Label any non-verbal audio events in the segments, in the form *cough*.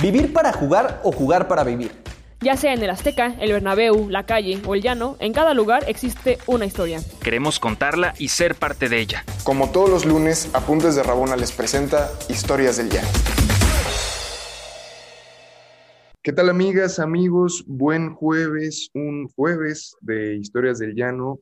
Vivir para jugar o jugar para vivir. Ya sea en el Azteca, el Bernabéu, la calle o el llano, en cada lugar existe una historia. Queremos contarla y ser parte de ella. Como todos los lunes, Apuntes de Rabona les presenta Historias del Llano. ¿Qué tal amigas, amigos? Buen jueves, un jueves de Historias del Llano.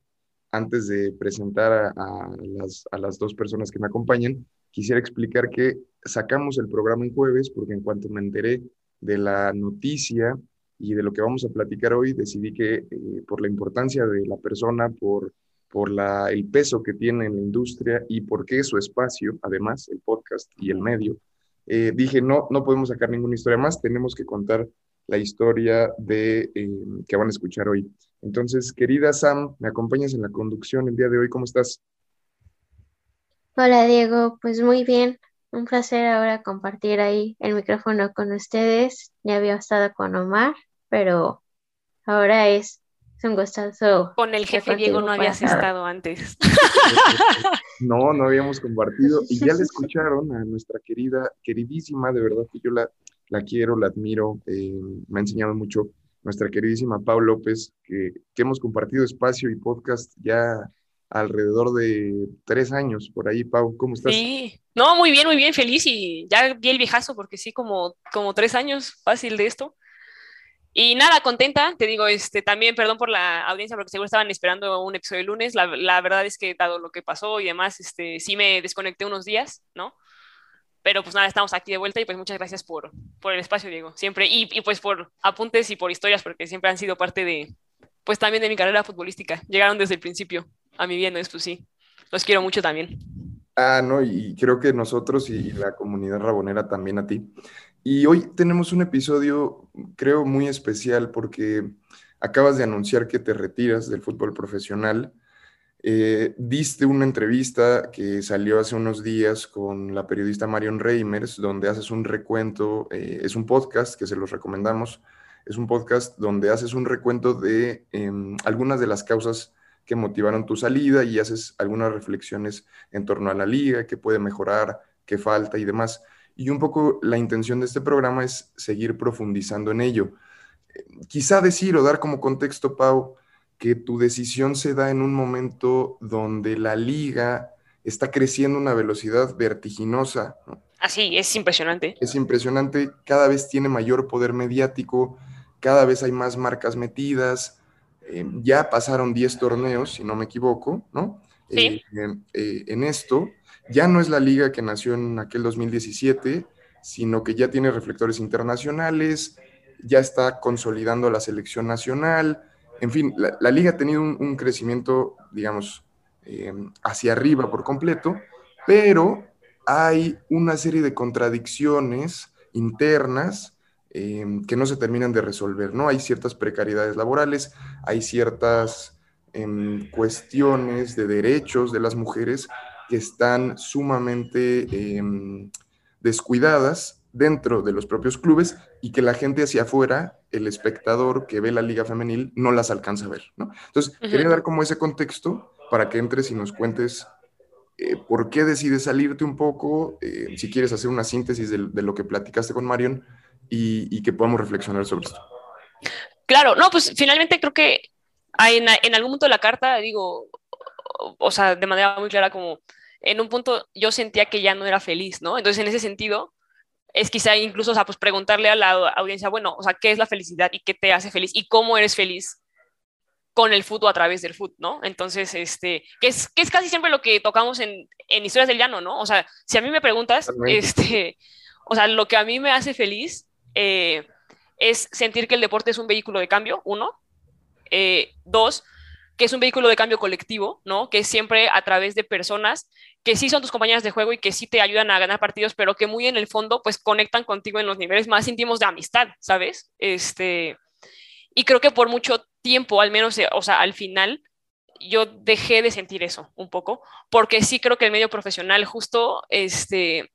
Antes de presentar a, las, a las dos personas que me acompañan, quisiera explicar que sacamos el programa en jueves porque en cuanto me enteré de la noticia y de lo que vamos a platicar hoy, decidí que eh, por la importancia de la persona, por, por la, el peso que tiene en la industria y porque es su espacio, además, el podcast y el medio, eh, dije, no, no podemos sacar ninguna historia más, tenemos que contar la historia de, eh, que van a escuchar hoy. Entonces, querida Sam, ¿me acompañas en la conducción el día de hoy? ¿Cómo estás? Hola Diego, pues muy bien. Un placer ahora compartir ahí el micrófono con ustedes. Ya había estado con Omar, pero ahora es, un gustazo. Con el jefe Diego no habías estado antes. *laughs* No, no habíamos compartido. Y ya le escucharon a nuestra querida, queridísima, de verdad que yo la, la quiero, la admiro, eh, me ha enseñado mucho, nuestra queridísima Pau López, que, que hemos compartido espacio y podcast ya alrededor de tres años por ahí. Pau, ¿cómo estás? Sí, no, muy bien, muy bien, feliz y ya vi el viejazo porque sí, como, como tres años fácil de esto. Y nada, contenta, te digo, este, también perdón por la audiencia porque seguro estaban esperando un episodio el lunes. La, verdad es que dado lo que pasó y demás, este, sí me desconecté unos días, ¿no? Pero pues nada, estamos aquí de vuelta y pues muchas gracias por, por el espacio, Diego, siempre. Y, pues por apuntes y por historias porque siempre han sido parte de, pues también de mi carrera futbolística. Llegaron desde el principio a mi bien, pues sí, los quiero mucho también. Ah, no, y creo que nosotros y la comunidad rabonera también a ti. Y hoy tenemos un episodio, creo, muy especial porque acabas de anunciar que te retiras del fútbol profesional. Eh, diste una entrevista que salió hace unos días con la periodista Marion Reimers, donde haces un recuento, eh, es un podcast que se los recomendamos, es un podcast donde haces un recuento de eh, algunas de las causas que motivaron tu salida y haces algunas reflexiones en torno a la liga, qué puede mejorar, qué falta y demás. Y un poco la intención de este programa es seguir profundizando en ello. Quizá decir o dar como contexto, Pau, que tu decisión se da en un momento donde la liga está creciendo a una velocidad vertiginosa. Así, es impresionante. Es impresionante, cada vez tiene mayor poder mediático, cada vez hay más marcas metidas, eh, ya pasaron 10 torneos, si no me equivoco, ¿no? Sí. Eh, eh, en esto, ya no es la liga que nació en aquel 2017, sino que ya tiene reflectores internacionales, ya está consolidando la selección nacional, en fin, la, liga ha tenido un, crecimiento, digamos, hacia arriba por completo, pero hay una serie de contradicciones internas Em, que no se terminan de resolver, ¿no? Hay ciertas precariedades laborales, hay ciertas em, cuestiones de derechos de las mujeres que están sumamente em, descuidadas dentro de los propios clubes y que la gente hacia afuera, el espectador que ve la liga femenil, no las alcanza a ver, ¿no? Entonces, quería dar como ese contexto para que entres y nos cuentes eh, por qué decides salirte un poco, eh, si quieres hacer una síntesis de, de, lo que platicaste con Marion, y, que podamos reflexionar sobre esto. Claro, no, pues finalmente creo que en, en algún punto de la carta, digo, o sea, de manera muy clara, como en un punto yo sentía que ya no era feliz, ¿no? Entonces, en ese sentido, es quizá incluso, o sea, pues preguntarle a la audiencia, bueno, o sea, ¿qué es la felicidad y qué te hace feliz y cómo eres feliz con el fútbol a través del fútbol, ¿no? Entonces, este, que es, que es casi siempre lo que tocamos en, en Historias del Llano, ¿no? O sea, si a mí me preguntas, este, o sea, lo que a mí me hace feliz eh, es sentir que el deporte es un vehículo de cambio, uno. Eh, dos, que es un vehículo de cambio colectivo, ¿no? Que es siempre a través de personas que sí son tus compañeras de juego y que sí te ayudan a ganar partidos, pero que muy en el fondo, pues conectan contigo en los niveles más íntimos de amistad, ¿sabes? Este, y creo que por mucho tiempo, al menos, o sea, al final, yo dejé de sentir eso un poco, porque sí creo que el medio profesional justo, este,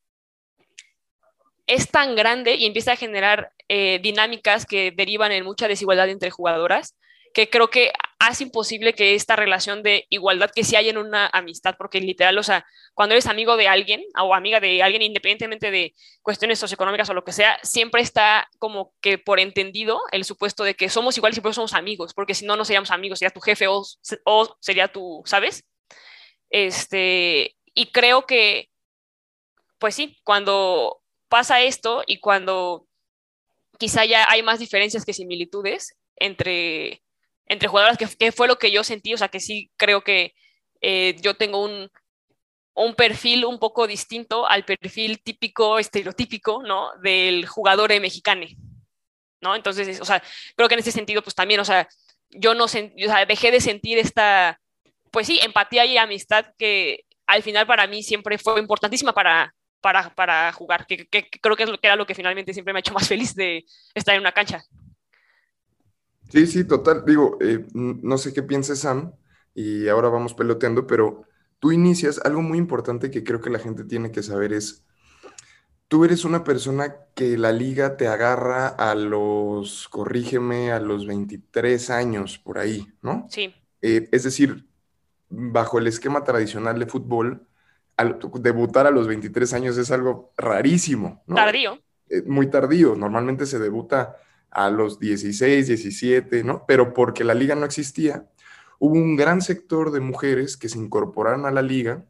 es tan grande y empieza a generar eh, dinámicas que derivan en mucha desigualdad entre jugadoras, que creo que hace imposible que esta relación de igualdad que sí hay en una amistad, porque literal, o sea, cuando eres amigo de alguien o amiga de alguien, independientemente de cuestiones socioeconómicas o lo que sea, siempre está como que por entendido el supuesto de que somos iguales y por eso somos amigos, porque si no, no seríamos amigos, sería tu jefe o, o sería tu, ¿sabes? Este, y creo que, pues sí, cuando pasa esto y cuando quizá ya hay más diferencias que similitudes entre entre jugadoras, que, fue lo que yo sentí, o sea, que sí creo que eh, yo tengo un, un perfil un poco distinto al perfil típico, estereotípico, ¿no? Del jugador mexicano, ¿no? Entonces, o sea, creo que en ese sentido, pues también, o sea, yo no, o sea, dejé de sentir esta, pues sí, empatía y amistad que al final para mí siempre fue importantísima para, para, para jugar, que, que, creo que es lo que era lo que finalmente siempre me ha hecho más feliz de estar en una cancha. Sí, sí, total. Digo, eh, no sé qué piensa Sam y ahora vamos peloteando, pero tú inicias algo muy importante que creo que la gente tiene que saber es, tú eres una persona que la liga te agarra a los, corrígeme, a los 23 años por ahí, ¿no? Sí. Eh, es decir, bajo el esquema tradicional de fútbol, debutar a los 23 años es algo rarísimo, ¿no? Tardío. Eh, muy tardío. Normalmente se debuta a los 16, 17, ¿no? Pero porque la liga no existía, hubo un gran sector de mujeres que se incorporaron a la liga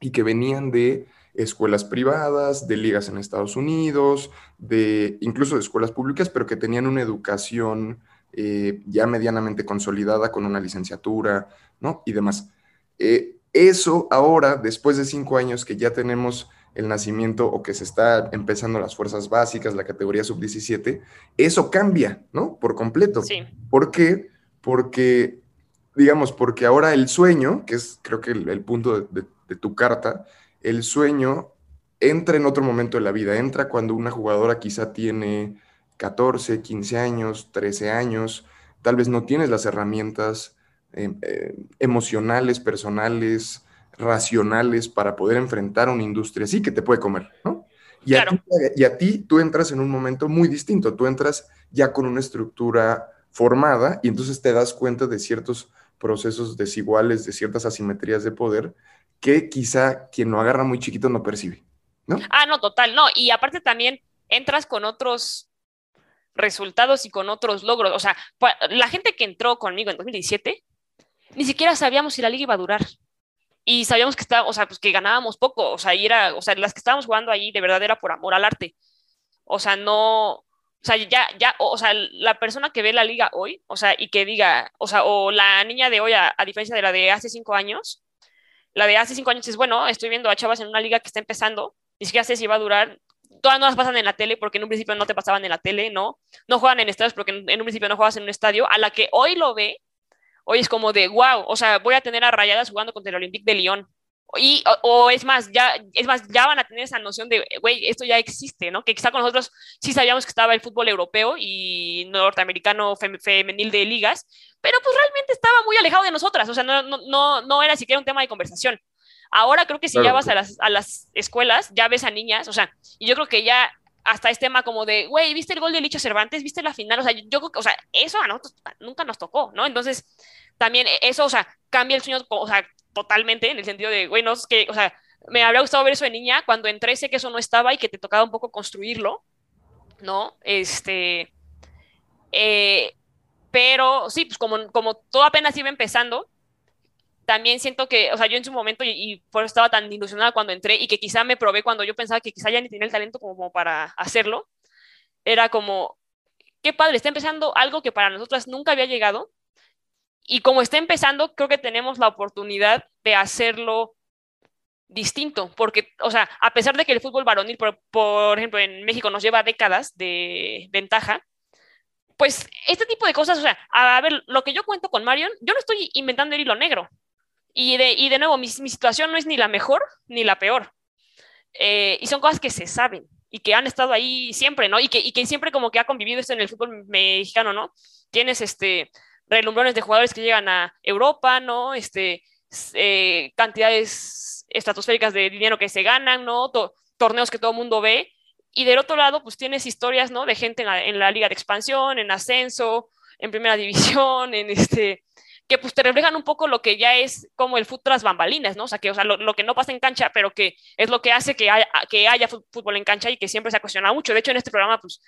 y que venían de escuelas privadas, de ligas en Estados Unidos, de incluso de escuelas públicas, pero que tenían una educación eh, ya medianamente consolidada con una licenciatura, ¿no? Y demás. Eh, eso ahora, después de cinco años que ya tenemos el nacimiento o que se está empezando las fuerzas básicas, la categoría sub-17, eso cambia, ¿no? Por completo. Sí. ¿Por qué? Porque, digamos, porque ahora el sueño, que es creo que el, punto de, de, tu carta, el sueño entra en otro momento de la vida, entra cuando una jugadora quizá tiene 14, 15 años, 13 años, tal vez no tienes las herramientas eh, eh, emocionales, personales, racionales para poder enfrentar una industria sí que te puede comer, ¿no? Y, a ti, y a ti tú entras en un momento muy distinto, tú entras ya con una estructura formada y entonces te das cuenta de ciertos procesos desiguales, de ciertas asimetrías de poder que quizá quien lo agarra muy chiquito no percibe, ¿no? Ah, no, total, no. Y aparte también entras con otros resultados y con otros logros. O sea, la gente que entró conmigo en 2017, ni siquiera sabíamos si la liga iba a durar y sabíamos que estaba, o sea, pues que ganábamos poco, o sea, y era, o sea, las que estábamos jugando ahí de verdad era por amor al arte. O sea, no, o sea, ya, ya, o, sea, la persona que ve la liga hoy, o sea, y que diga, o sea, o la niña de hoy, a, diferencia de la de hace cinco años, la de hace cinco años es, bueno, estoy viendo a chavas en una liga que está empezando, ni siquiera sé si va a durar, todas no las pasan en la tele porque en un principio no te pasaban en la tele, ¿no? No juegan en estadios porque en, en un principio no juegas en un estadio, a la que hoy lo ve hoy es como de, wow, o sea, voy a tener a Rayadas jugando contra el Olympique de Lyon. Y, o, es más, ya, es más, ya van a tener esa noción de, güey, esto ya existe, ¿no? Que quizá con nosotros sí sabíamos que estaba el fútbol europeo y norteamericano femenil de ligas, pero pues realmente estaba muy alejado de nosotras, o sea, no, no, no, no era siquiera un tema de conversación. Ahora creo que si ya vas a las, a las escuelas, ya ves a niñas, o sea, y yo creo que ya hasta es tema como de, güey, ¿viste el gol de Licho Cervantes? ¿Viste la final? O sea, yo creo que, o sea, eso a nosotros nunca nos tocó, ¿no? Entonces, también eso, o sea, cambia el sueño, o sea, totalmente, en el sentido de, güey, no es que, o sea, me habría gustado ver eso de niña, cuando entré sé que eso no estaba y que te tocaba un poco construirlo, ¿no? Este, eh, pero sí, pues como, como todo apenas iba empezando, también siento que, o sea, yo en su momento, y, por eso estaba tan ilusionada cuando entré, y que quizá me probé cuando yo pensaba que quizá ya ni tenía el talento como para hacerlo, era como, qué padre, está empezando algo que para nosotras nunca había llegado, y como está empezando, creo que tenemos la oportunidad de hacerlo distinto, porque, o sea, a pesar de que el fútbol varonil, por, por ejemplo, en México nos lleva décadas de ventaja, pues este tipo de cosas, o sea, a, ver, lo que yo cuento con Marion, yo no estoy inventando el hilo negro. Y de, y de nuevo, mi, mi, situación no es ni la mejor ni la peor. Eh, y son cosas que se saben y que han estado ahí siempre, ¿no? Y que, y que siempre como que ha convivido esto en el fútbol mexicano, ¿no? Tienes este relumbrones de jugadores que llegan a Europa, ¿no? Este, eh, cantidades estratosféricas de dinero que se ganan, ¿no? torneos que todo el mundo ve. Y del otro lado, pues tienes historias, ¿no? De gente en la, en la, liga de expansión, en ascenso, en primera *laughs* división, en este, que pues te reflejan un poco lo que ya es como el fútbol tras bambalinas, ¿no? O sea, que o sea, lo, que no pasa en cancha, pero que es lo que hace que haya, que haya fútbol en cancha y que siempre se ha cuestionado mucho. De hecho, en este programa, pues,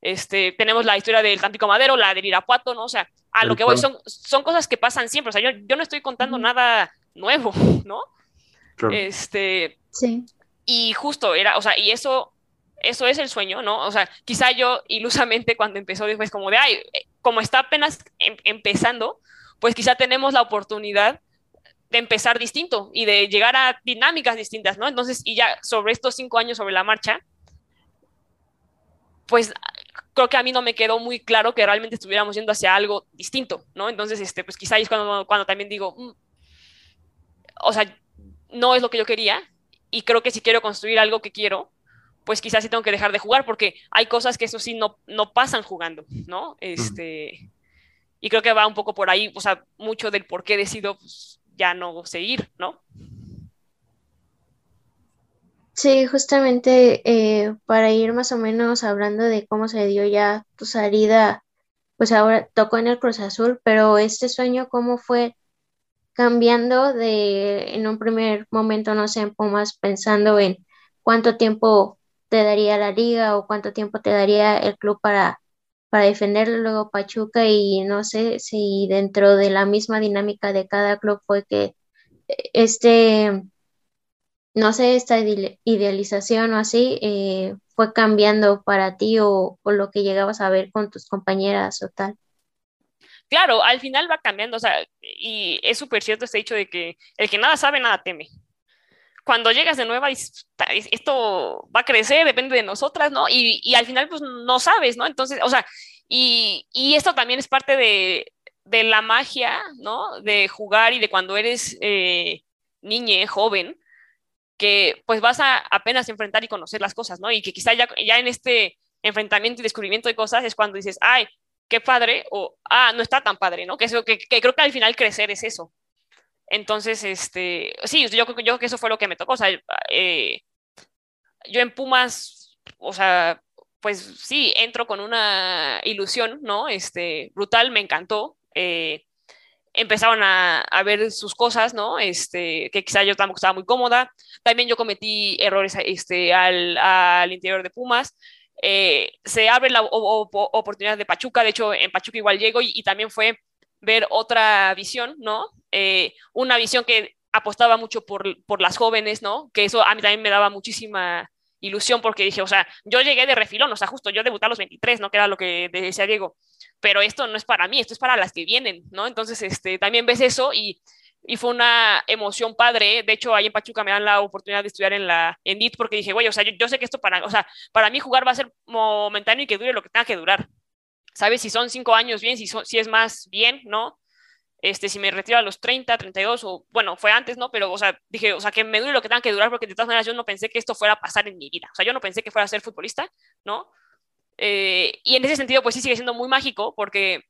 este, tenemos la historia del Tampico Madero, la del Irapuato, ¿no? O sea, a lo que voy, son, son cosas que pasan siempre. O sea, yo, yo no estoy contando nada nuevo, *laughs* ¿no? Este. Sí. Y justo era, o sea, y eso, eso es el sueño, ¿no? O sea, quizá yo ilusamente cuando empezó después como de, ay, eh, como está apenas em, empezando, pues quizá tenemos la oportunidad de empezar distinto y de llegar a dinámicas distintas, ¿no? Entonces, y ya sobre estos cinco años sobre la marcha, pues creo que a mí no me quedó muy claro que realmente estuviéramos yendo hacia algo distinto, ¿no? Entonces, este, pues quizá es cuando, cuando también digo, mm, o sea, no es lo que yo quería y creo que si quiero construir algo que quiero, pues quizás sí tengo que dejar de jugar porque hay cosas que eso sí no, no pasan jugando, ¿no? Este, y creo que va un poco por ahí, o sea, mucho del por qué decido pues, ya no seguir, ¿no? Sí, justamente eh, para ir más o menos hablando de cómo se dio ya tu salida, pues ahora tocó en el Cruz Azul, pero este sueño, ¿cómo fue cambiando de en un primer momento, no sé, en Pumas, pensando en cuánto tiempo te daría la liga o cuánto tiempo te daría el club para, para defenderlo, luego Pachuca y no sé si dentro de la misma dinámica de cada club fue que este, no sé, esta idealización o así eh, fue cambiando para ti o, o lo que llegabas a ver con tus compañeras o tal claro, al final va cambiando, o sea, y es súper cierto este hecho de que el que nada sabe, nada teme. Cuando llegas de nueva, esto va a crecer, depende de nosotras, ¿no? Y, al final, pues no sabes, ¿no? Entonces, o sea, y, esto también es parte de, la magia, ¿no? De jugar y de cuando eres eh, niña, joven, que pues vas a apenas enfrentar y conocer las cosas, ¿no? Y que quizá ya, ya en este enfrentamiento y descubrimiento de cosas es cuando dices, ay, qué padre, o, ah, no está tan padre, ¿no? Que, eso, que, creo que al final crecer es eso. Entonces, este, sí, yo, yo creo que eso fue lo que me tocó, o sea, eh, yo en Pumas, o sea, pues sí, entro con una ilusión, ¿no? Este, brutal, me encantó. Eh, empezaron a, a, ver sus cosas, ¿no? Este, que quizá yo tampoco estaba muy cómoda. También yo cometí errores este, al, al interior de Pumas. Eh, se abre la oportunidad de Pachuca, de hecho en Pachuca igual llego y, también fue ver otra visión, ¿no? Eh, una visión que apostaba mucho por, por, las jóvenes, ¿no? Que eso a mí también me daba muchísima ilusión porque dije, o sea, yo llegué de refilón, o sea, justo yo debuté a los 23, ¿no? Que era lo que decía Diego, pero esto no es para mí, esto es para las que vienen, ¿no? Entonces, este, también ves eso y y fue una emoción padre. De hecho, ahí en Pachuca me dan la oportunidad de estudiar en la en DIT porque dije, güey, o sea, yo, sé que esto para, o sea, para mí jugar va a ser momentáneo y que dure lo que tenga que durar. ¿Sabes? Si son cinco años, bien, si, si es más, bien, ¿no? Este, si me retiro a los 30, 32, o bueno, fue antes, ¿no? Pero, o sea, dije, o sea, que me dure lo que tenga que durar porque de todas maneras yo no pensé que esto fuera a pasar en mi vida. O sea, yo no pensé que fuera a ser futbolista, ¿no? Eh, y en ese sentido, pues sí sigue siendo muy mágico porque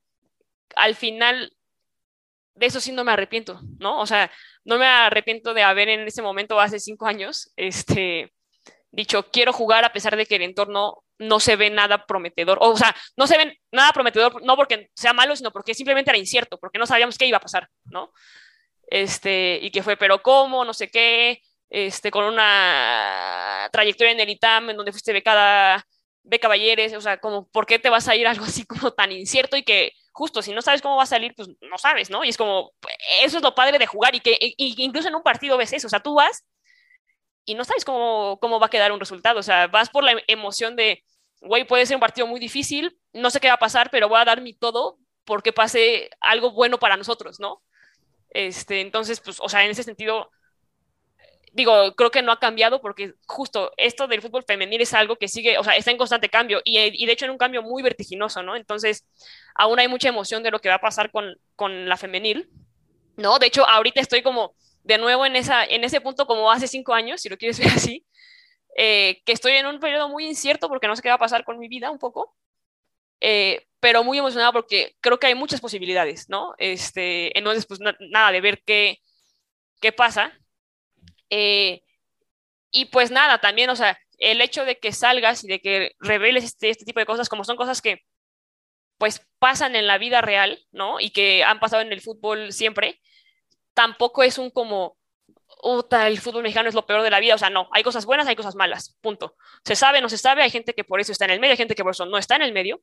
al final de eso sí no me arrepiento, ¿no? O sea, no me arrepiento de haber en ese momento, hace cinco años, este, dicho, quiero jugar a pesar de que el entorno no se ve nada prometedor. O, sea, no se ve nada prometedor, no porque sea malo, sino porque simplemente era incierto, porque no sabíamos qué iba a pasar, ¿no? Este, y que fue, pero cómo, no sé qué, este, con una trayectoria en el ITAM, en donde fuiste becada, beca Balleres, o sea, como, ¿por qué te vas a ir algo así como tan incierto y que justo, si no sabes cómo va a salir, pues no sabes, ¿no? Y es como, eso es lo padre de jugar y que incluso en un partido ves eso, o sea, tú vas y no sabes cómo, cómo va a quedar un resultado, o sea, vas por la emoción de, güey, puede ser un partido muy difícil, no sé qué va a pasar, pero voy a dar mi todo porque pase algo bueno para nosotros, ¿no? Este, entonces, pues, o sea, en ese sentido, digo, creo que no ha cambiado porque justo esto del fútbol femenil es algo que sigue, o sea, está en constante cambio y, y, de hecho en un cambio muy vertiginoso, ¿no? Entonces, aún hay mucha emoción de lo que va a pasar con, con la femenil, ¿no? De hecho, ahorita estoy como de nuevo en, esa, en ese punto como hace cinco años, si lo quieres *laughs* ver así, eh, que estoy en un periodo muy incierto porque no sé qué va a pasar con mi vida un poco, eh, pero muy emocionado porque creo que hay muchas posibilidades, ¿no? Este, entonces, pues nada, de ver qué, qué pasa eh, y pues nada, también, o sea, el hecho de que salgas y de que reveles este, este tipo de cosas, como son cosas que, pues pasan en la vida real, ¿no? Y que han pasado en el fútbol siempre, tampoco es un como, el fútbol mexicano es lo peor de la vida, o sea, no, hay cosas buenas, hay cosas malas, punto. Se sabe, no se sabe, hay gente que por eso está en el medio, hay gente que por eso no está en el medio.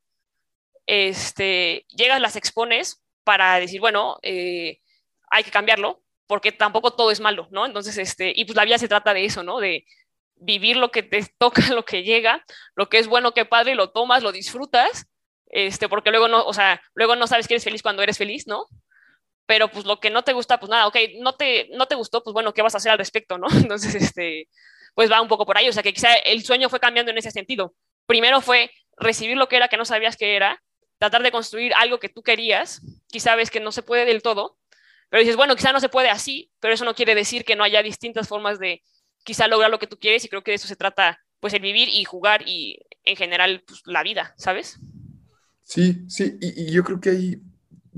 Este, llegas, las expones para decir, bueno, eh, hay que cambiarlo, porque tampoco todo es malo, ¿no? Entonces, este, y pues la vida se trata de eso, ¿no? De vivir lo que te toca, *laughs* lo que llega, lo que es bueno, que padre, lo tomas, lo disfrutas, este, porque luego no, o sea, luego no sabes que eres feliz cuando eres feliz, ¿no? Pero pues lo que no te gusta, pues nada, ok, no te, no te gustó, pues bueno, ¿qué vas a hacer al respecto, no? *laughs* Entonces, este, pues va un poco por ahí, o sea, que quizá el sueño fue cambiando en ese sentido. Primero fue recibir lo que era que no sabías que era, tratar de construir algo que tú querías, quizá ves que no se puede del todo, pero dices, bueno, quizá no se puede así, pero eso no quiere decir que no haya distintas formas de quizá lograr lo que tú quieres y creo que de eso se trata, pues el vivir y jugar y en general pues, la vida, ¿sabes? Sí, sí, y, yo creo que hay,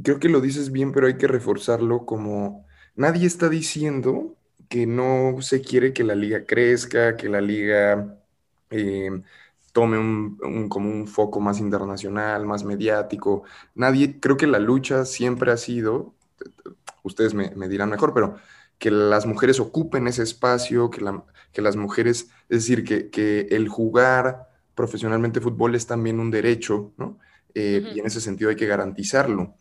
creo que lo dices bien, pero hay que reforzarlo como nadie está diciendo que no se quiere que la liga crezca, que la liga eh, tome un, como un foco más internacional, más mediático. Nadie, creo que la lucha siempre ha sido, ustedes me, dirán mejor, pero que las mujeres ocupen ese espacio, que, que las mujeres, es decir, que, el jugar profesionalmente fútbol es también un derecho, ¿no? Eh, y en ese sentido hay que garantizarlo.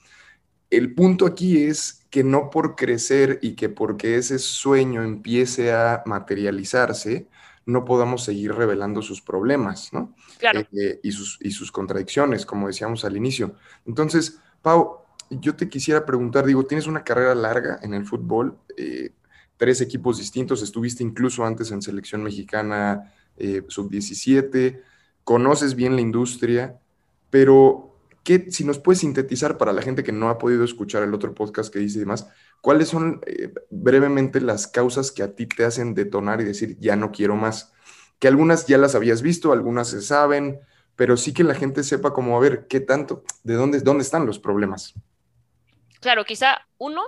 El punto aquí es que no por crecer y que porque ese sueño empiece a materializarse, no podamos seguir revelando sus problemas, ¿no? Claro. Eh, y, sus, y sus contradicciones, como decíamos al inicio. Entonces, Pau, yo te quisiera preguntar, digo, tienes una carrera larga en el fútbol, eh, tres equipos distintos, estuviste incluso antes en selección mexicana eh, sub-17, conoces bien la industria, pero ¿qué, si nos puedes sintetizar para la gente que no ha podido escuchar el otro podcast que dice y demás, ¿cuáles son eh, brevemente las causas que a ti te hacen detonar y decir, ya no quiero más? Que algunas ya las habías visto, algunas se saben, pero sí que la gente sepa cómo, a ver, ¿qué tanto? ¿De dónde, dónde están los problemas? Claro, quizá uno,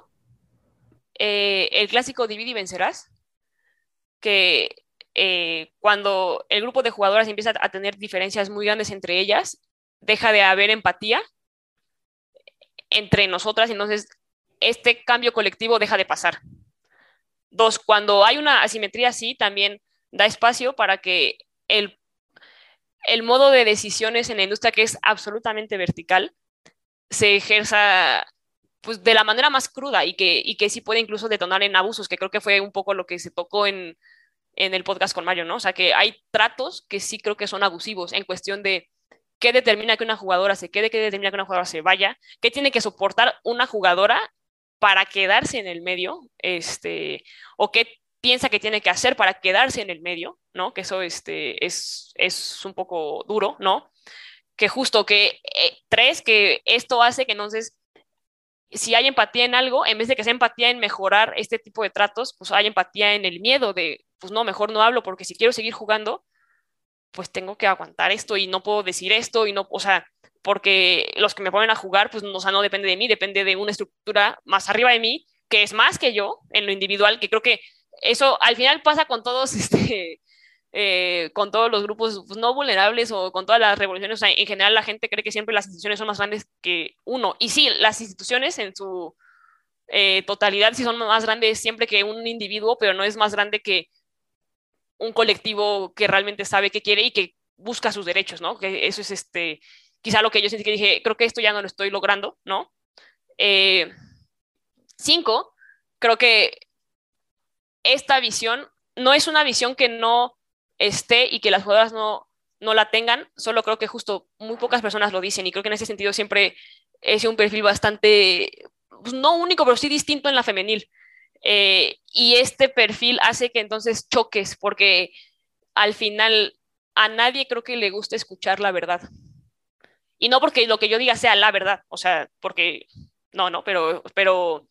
eh, el clásico divide y vencerás, que eh, cuando el grupo de jugadoras empieza a tener diferencias muy grandes entre ellas, deja de haber empatía entre nosotras, entonces este cambio colectivo deja de pasar. Dos, cuando hay una asimetría así, también da espacio para que el, el modo de decisiones en la industria, que es absolutamente vertical, se ejerza pues de la manera más cruda y que, y que sí puede incluso detonar en abusos, que creo que fue un poco lo que se tocó en, en el podcast con Mario, ¿no? O sea, que hay tratos que sí creo que son abusivos en cuestión de qué determina que una jugadora se quede, qué determina que una jugadora se vaya, qué tiene que soportar una jugadora para quedarse en el medio, este, o qué piensa que tiene que hacer para quedarse en el medio, ¿no? Que eso este, es, es un poco duro, ¿no? Que justo que, eh, tres, que esto hace que entonces si hay empatía en algo, en vez de que sea empatía en mejorar este tipo de tratos, pues hay empatía en el miedo de, pues no, mejor no hablo porque si quiero seguir jugando, pues tengo que aguantar esto y no puedo decir esto y no, o sea, porque los que me ponen a jugar, pues no, o sea, no depende de mí, depende de una estructura más arriba de mí, que es más que yo en lo individual, que creo que eso al final pasa con todos, *laughs* este, eh, con todos los grupos pues, no vulnerables o con todas las revoluciones. en general la gente cree que siempre las instituciones son más grandes que uno. Y sí, las instituciones en su eh, totalidad sí son más grandes siempre que un individuo, pero no es más grande que un colectivo que realmente sabe qué quiere y que busca sus derechos, ¿no? Que eso es este, quizá lo que yo sentí que dije, creo que esto ya no lo estoy logrando, ¿no? Eh, cinco, creo que esta visión no es una visión que no esté y que las jugadoras no, no la tengan, solo creo que justo muy pocas personas lo dicen y creo que en ese sentido siempre es un perfil bastante, pues, no único, pero sí distinto en la femenil. Eh, y este perfil hace que entonces choques, porque al final a nadie creo que le guste escuchar la verdad. Y no porque lo que yo diga sea la verdad, o sea, porque no, no, pero, pero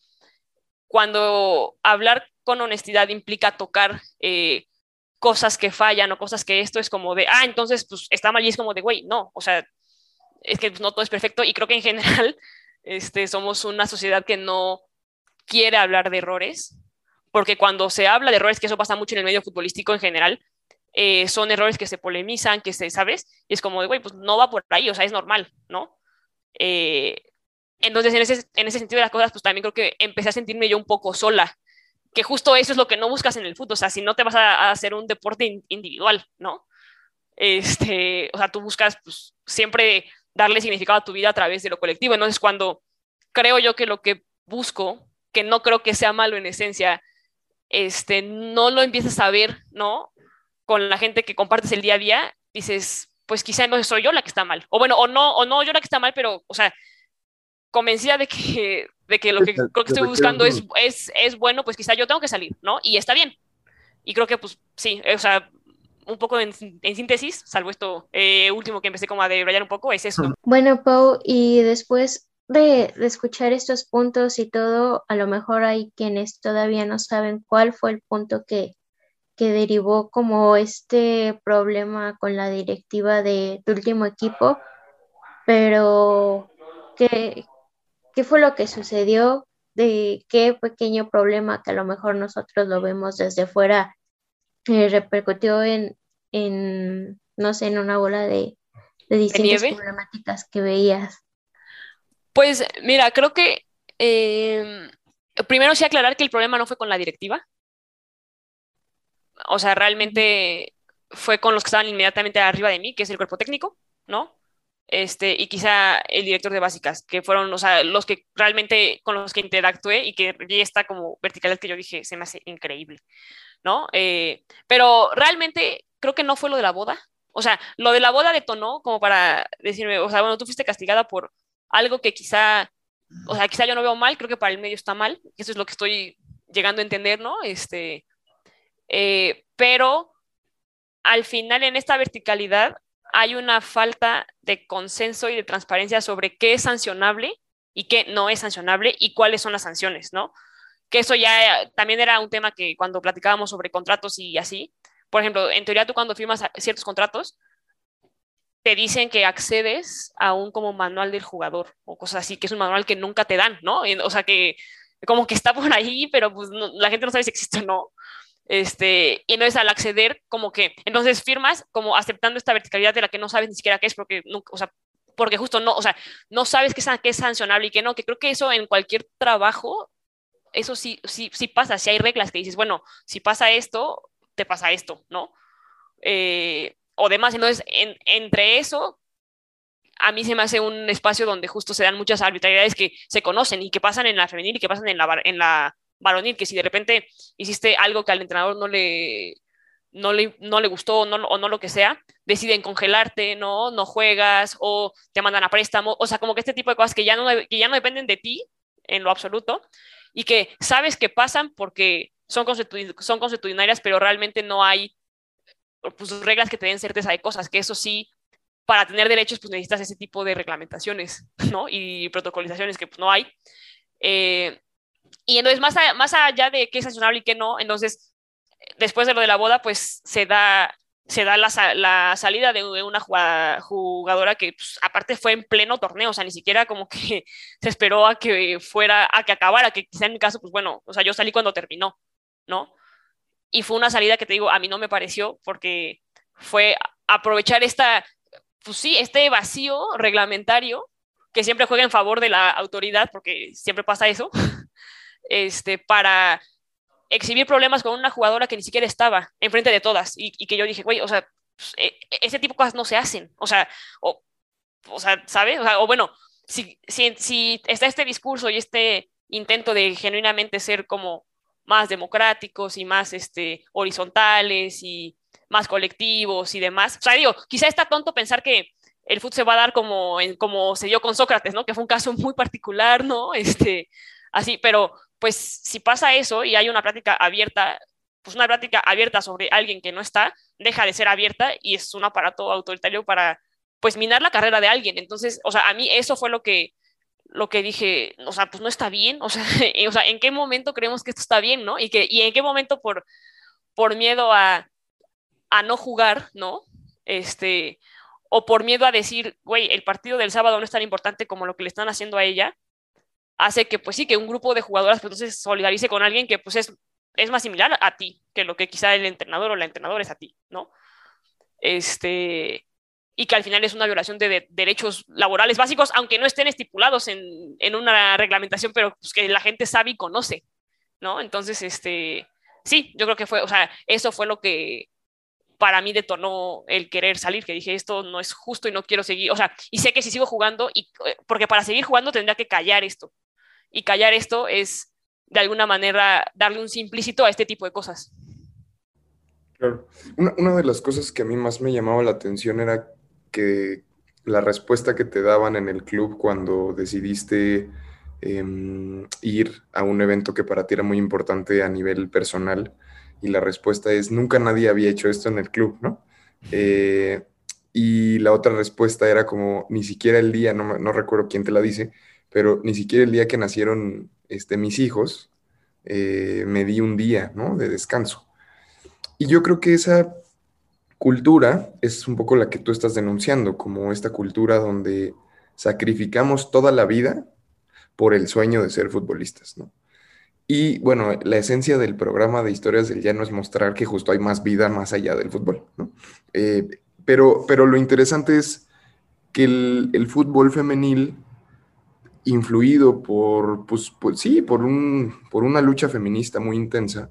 cuando hablar con honestidad implica tocar eh, cosas que fallan o cosas que esto es como de, ah, entonces pues está mal y es como de, güey, no, o sea, es que no todo es perfecto y creo que en general *laughs* este, somos una sociedad que no quiere hablar de errores, porque cuando se habla de errores, que eso pasa mucho en el medio futbolístico en general, eh, son errores que se polemizan, que se, ¿sabes? Y es como de, güey, pues no va por ahí, o sea, es normal, ¿no? Eh, entonces, en ese, en ese sentido de las cosas, pues también creo que empecé a sentirme yo un poco sola, que justo eso es lo que no buscas en el fútbol, o sea, si no te vas a, a hacer un deporte individual, ¿no? Este, o sea, tú buscas pues, siempre darle significado a tu vida a través de lo colectivo. Entonces, cuando creo yo que lo que busco, que no creo que sea malo en esencia, este, no lo empiezas a ver, ¿no? Con la gente que compartes el día a día, dices, pues quizá no soy yo la que está mal. O bueno, o no, o no yo la que está mal, pero, o sea, convencida de que, de que lo que creo que estoy buscando es, es, es bueno, pues quizá yo tengo que salir, ¿no? Y está bien. Y creo que, pues, sí, o sea, un poco en, en síntesis, salvo esto eh, último que empecé como a debrayar un poco, es eso. Bueno, Pau, y después de, de, escuchar estos puntos y todo, a lo mejor hay quienes todavía no saben cuál fue el punto que, que derivó como este problema con la directiva de tu último equipo, pero ¿qué, qué fue lo que sucedió? ¿De qué pequeño problema que a lo mejor nosotros lo vemos desde fuera eh, repercutió en, en, no sé, en una bola de, de distintas problemáticas que veías? Pues mira, creo que eh, primero sí aclarar que el problema no fue con la directiva. O sea, realmente fue con los que estaban inmediatamente arriba de mí, que es el cuerpo técnico, ¿no? Este, y quizá el director de básicas, que fueron o sea, los que realmente con los que interactué y que vi esta como verticalidad que yo dije, se me hace increíble. ¿no? Eh, pero realmente creo que no fue lo de la boda. O sea, lo de la boda detonó como para decirme, o sea, bueno, tú fuiste castigada por algo que quizá, o sea, quizá yo no veo mal, creo que para el medio está mal, eso es lo que estoy llegando a entender, ¿no? Este, eh, pero al final en esta verticalidad hay una falta de consenso y de transparencia sobre qué es sancionable y qué no es sancionable y cuáles son las sanciones, ¿no? que eso ya también era un tema que cuando platicábamos sobre contratos y así, por ejemplo, en teoría tú cuando firmas ciertos contratos, te dicen que accedes a un como manual del jugador o cosas así, que es un manual que nunca te dan, ¿no? O sea, que como que está por ahí, pero pues la gente no sabe si existe o no. Este, y entonces al acceder, como que, entonces firmas como aceptando esta verticalidad de la que no sabes ni siquiera qué es, porque nunca, o sea, porque justo no, o sea, no sabes qué es, qué es sancionable y qué no, que creo que eso en cualquier trabajo eso sí, sí, sí pasa, si hay reglas que dices, bueno, si pasa esto, te pasa esto, ¿no? Eh, o demás, entonces, entre eso, a mí se me hace un espacio donde justo se dan muchas arbitrariedades que se conocen y que pasan en la femenil y que pasan en la, en la varonil, que si de repente hiciste algo que al entrenador no le, no le, no le gustó no, o no lo que sea, deciden congelarte, ¿no? No juegas o te mandan a préstamo, o sea, como que este tipo de cosas que ya no, que ya no dependen de ti en lo absoluto y que sabes que pasan porque son, son constitucionarias, pero realmente no hay pues, reglas que te den certeza de cosas, que eso sí, para tener derechos, pues necesitas ese tipo de reglamentaciones, ¿no? Y protocolizaciones que pues, no hay. Eh, y entonces, más, más allá de qué es sancionable y qué no, entonces, después de lo de la boda, pues se da se da la, la salida de una jugadora que pues, aparte fue en pleno torneo, o sea, ni siquiera como que *laughs* se esperó a que fuera, a que acabara, que quizá en mi caso, pues bueno, o sea, yo salí cuando terminó, ¿no? Y fue una salida que te digo, a mí no me pareció porque fue aprovechar esta, pues sí, este vacío reglamentario que siempre juega en favor de la autoridad, porque siempre pasa eso, *laughs* este, para exhibir problemas con una jugadora que ni siquiera estaba enfrente de todas y, que yo dije, güey, o sea, pues, e, e, ese tipo de cosas no se hacen, o sea, o, o sea, ¿sabes? O, o bueno, si, si, si está este discurso y este intento de genuinamente ser como más democráticos y más este, horizontales y más colectivos y demás. O sea, digo, quizá está tonto pensar que el fútbol se va a dar como, en, como se dio con Sócrates, ¿no? Que fue un caso *laughs* muy particular, ¿no? Este, así, pero pues si pasa eso y hay una práctica abierta, pues una práctica abierta sobre alguien que no está, deja de ser abierta y es un aparato autoritario para, pues, minar la carrera de alguien. Entonces, o sea, a mí eso fue lo que, lo que dije, o sea, pues no está bien, o sea, *laughs* o sea ¿en qué momento creemos que esto está bien, no? Y, que, y en qué momento por, por miedo a, a no jugar, ¿no? Este, o por miedo a decir, güey, el partido del sábado no es tan importante como lo que le están haciendo a ella, hace que, pues sí, que un grupo de jugadoras pues, entonces solidarice con alguien que pues es, es más similar a ti que lo que quizá el entrenador o la entrenadora es a ti, ¿no? Este, y que al final es una violación de, derechos laborales básicos, aunque no estén estipulados en, en una reglamentación, pero pues que la gente sabe y conoce, ¿no? Entonces, este, sí, yo creo que fue, o sea, eso fue lo que para mí detonó el querer salir, que dije, esto no es justo y no quiero seguir, o sea, y sé que si sigo jugando, y, eh, porque para seguir jugando tendría que callar esto, y callar esto es de alguna manera darle un simplícito a este tipo de cosas. Claro. Una, una de las cosas que a mí más me llamaba la atención era que la respuesta que te daban en el club cuando decidiste em, ir a un evento que para ti era muy importante a nivel personal, y la respuesta es, nunca nadie había hecho esto en el club, ¿no? Eh, y la otra respuesta era como, ni siquiera el día, no, no, recuerdo quién te la dice, pero ni siquiera el día que nacieron este, mis hijos, eh, me di un día, ¿no? De descanso. Y yo creo que esa cultura es un poco la que tú estás denunciando, como esta cultura donde sacrificamos toda la vida por el sueño de ser futbolistas, ¿no? Y bueno, la esencia del programa de Historias del Llano es mostrar que justo hay más vida más allá del fútbol, ¿no? Eh, pero, pero lo interesante es que el, fútbol femenil, influido por, pues, pues, sí, por, un, por una lucha feminista muy intensa,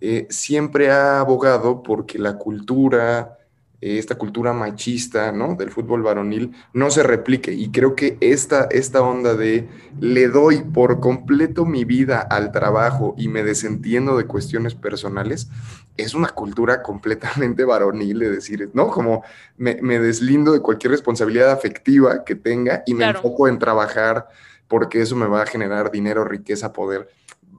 eh, siempre ha abogado porque la cultura, eh, esta cultura machista, ¿no? Del fútbol varonil no se replique. Y creo que esta, esta onda de le doy por completo mi vida al trabajo y me desentiendo de cuestiones personales, es una cultura completamente *laughs* varonil de decir, ¿no? Como me, deslindo de cualquier responsabilidad afectiva que tenga y me enfoco en trabajar porque eso me va a generar dinero, riqueza, poder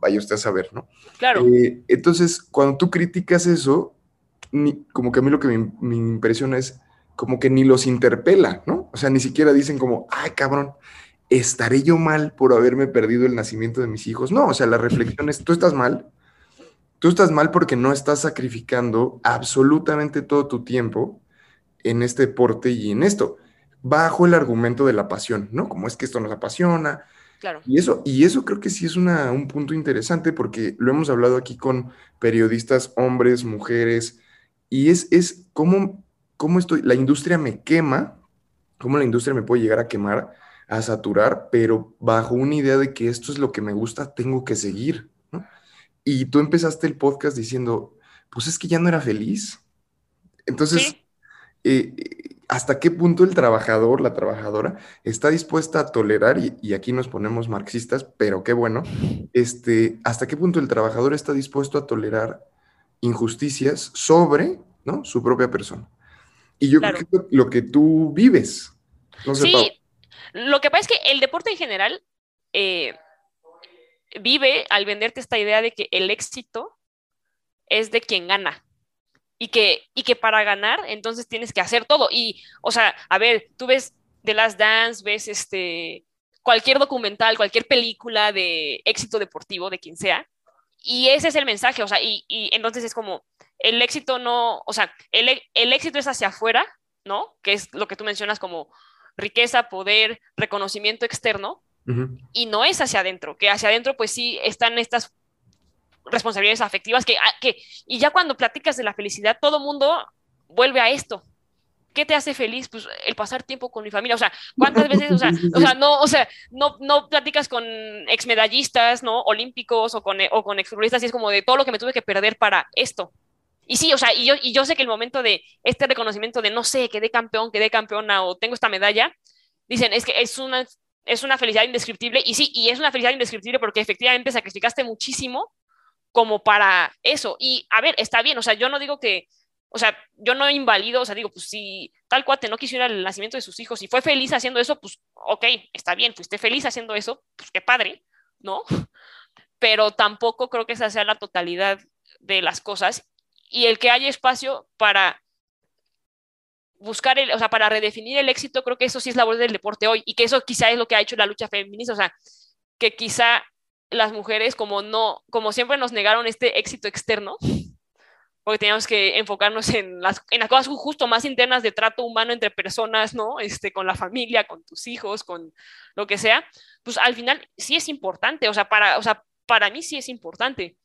vaya usted a saber, ¿no? Claro. Eh, entonces, cuando tú criticas eso, como que a mí lo que me, impresiona es como que ni los interpela, ¿no? O sea, ni siquiera dicen como, ay, cabrón, ¿estaré yo mal por haberme perdido el nacimiento de mis hijos? No, o sea, la reflexión es, tú estás mal, tú estás mal porque no estás sacrificando absolutamente todo tu tiempo en este deporte y en esto, bajo el argumento de la pasión, ¿no? Como es que esto nos apasiona, y eso, y eso creo que sí es un punto interesante porque lo hemos hablado aquí con periodistas, hombres, mujeres, y es, es cómo, cómo estoy, la industria me quema, cómo la industria me puede llegar a quemar, a saturar, pero bajo una idea de que esto es lo que me gusta, tengo que seguir. Y tú empezaste el podcast diciendo, pues es que ya no era feliz. Entonces, eh, hasta qué punto el trabajador, la trabajadora, está dispuesta a tolerar, y, aquí nos ponemos marxistas, pero qué bueno, este, hasta qué punto el trabajador está dispuesto a tolerar injusticias sobre ¿no? su propia persona. Y yo creo que lo que tú vives. sí, lo que pasa es que el deporte en general eh, vive al venderte esta idea de que el éxito es de quien gana y que, y que para ganar entonces tienes que hacer todo. Y, o sea, a ver, tú ves The Last Dance, ves este, cualquier documental, cualquier película de éxito deportivo, de quien sea, y ese es el mensaje, o sea, y, y entonces es como, el éxito no, o sea, el, el éxito es hacia afuera, ¿no? Que es lo que tú mencionas como riqueza, poder, reconocimiento externo, y no es hacia adentro, que hacia adentro pues sí están estas responsabilidades afectivas que, ah, que, y ya cuando platicas de la felicidad, todo mundo vuelve a esto. ¿Qué te hace feliz? Pues el pasar tiempo con mi familia. O sea, ¿cuántas veces, o sea, *laughs* o sea no, o sea, no, no platicas con exmedallistas, ¿no? Olímpicos o con, o con exfutbolistas y es como de todo lo que me tuve que perder para esto. Y sí, o sea, y yo, y yo sé que el momento de este reconocimiento de no sé, quedé campeón, quedé campeona o tengo esta medalla, dicen, es que es una, es una felicidad indescriptible. Y sí, y es una felicidad indescriptible porque efectivamente sacrificaste muchísimo como para eso. Y a ver, está bien, o sea, yo no digo que, o sea, yo no invalido, o sea, digo, pues si tal cuate no quisiera el nacimiento de sus hijos y fue feliz haciendo eso, pues ok, está bien, fuiste feliz haciendo eso, pues qué padre, ¿no? *laughs* Pero tampoco creo que esa sea la totalidad de las cosas y el que haya espacio para buscar, el, o sea, para redefinir el éxito, creo que eso sí es labor del deporte hoy y que eso quizá es lo que ha hecho la lucha feminista, o sea, que quizá las mujeres, como no, como siempre nos negaron este éxito externo, porque teníamos que enfocarnos en las, en las cosas justo más internas de trato humano entre personas, ¿no? Este, con la familia, con tus hijos, con lo que sea, pues al final sí es importante, o sea, para, o sea, para mí sí es importante.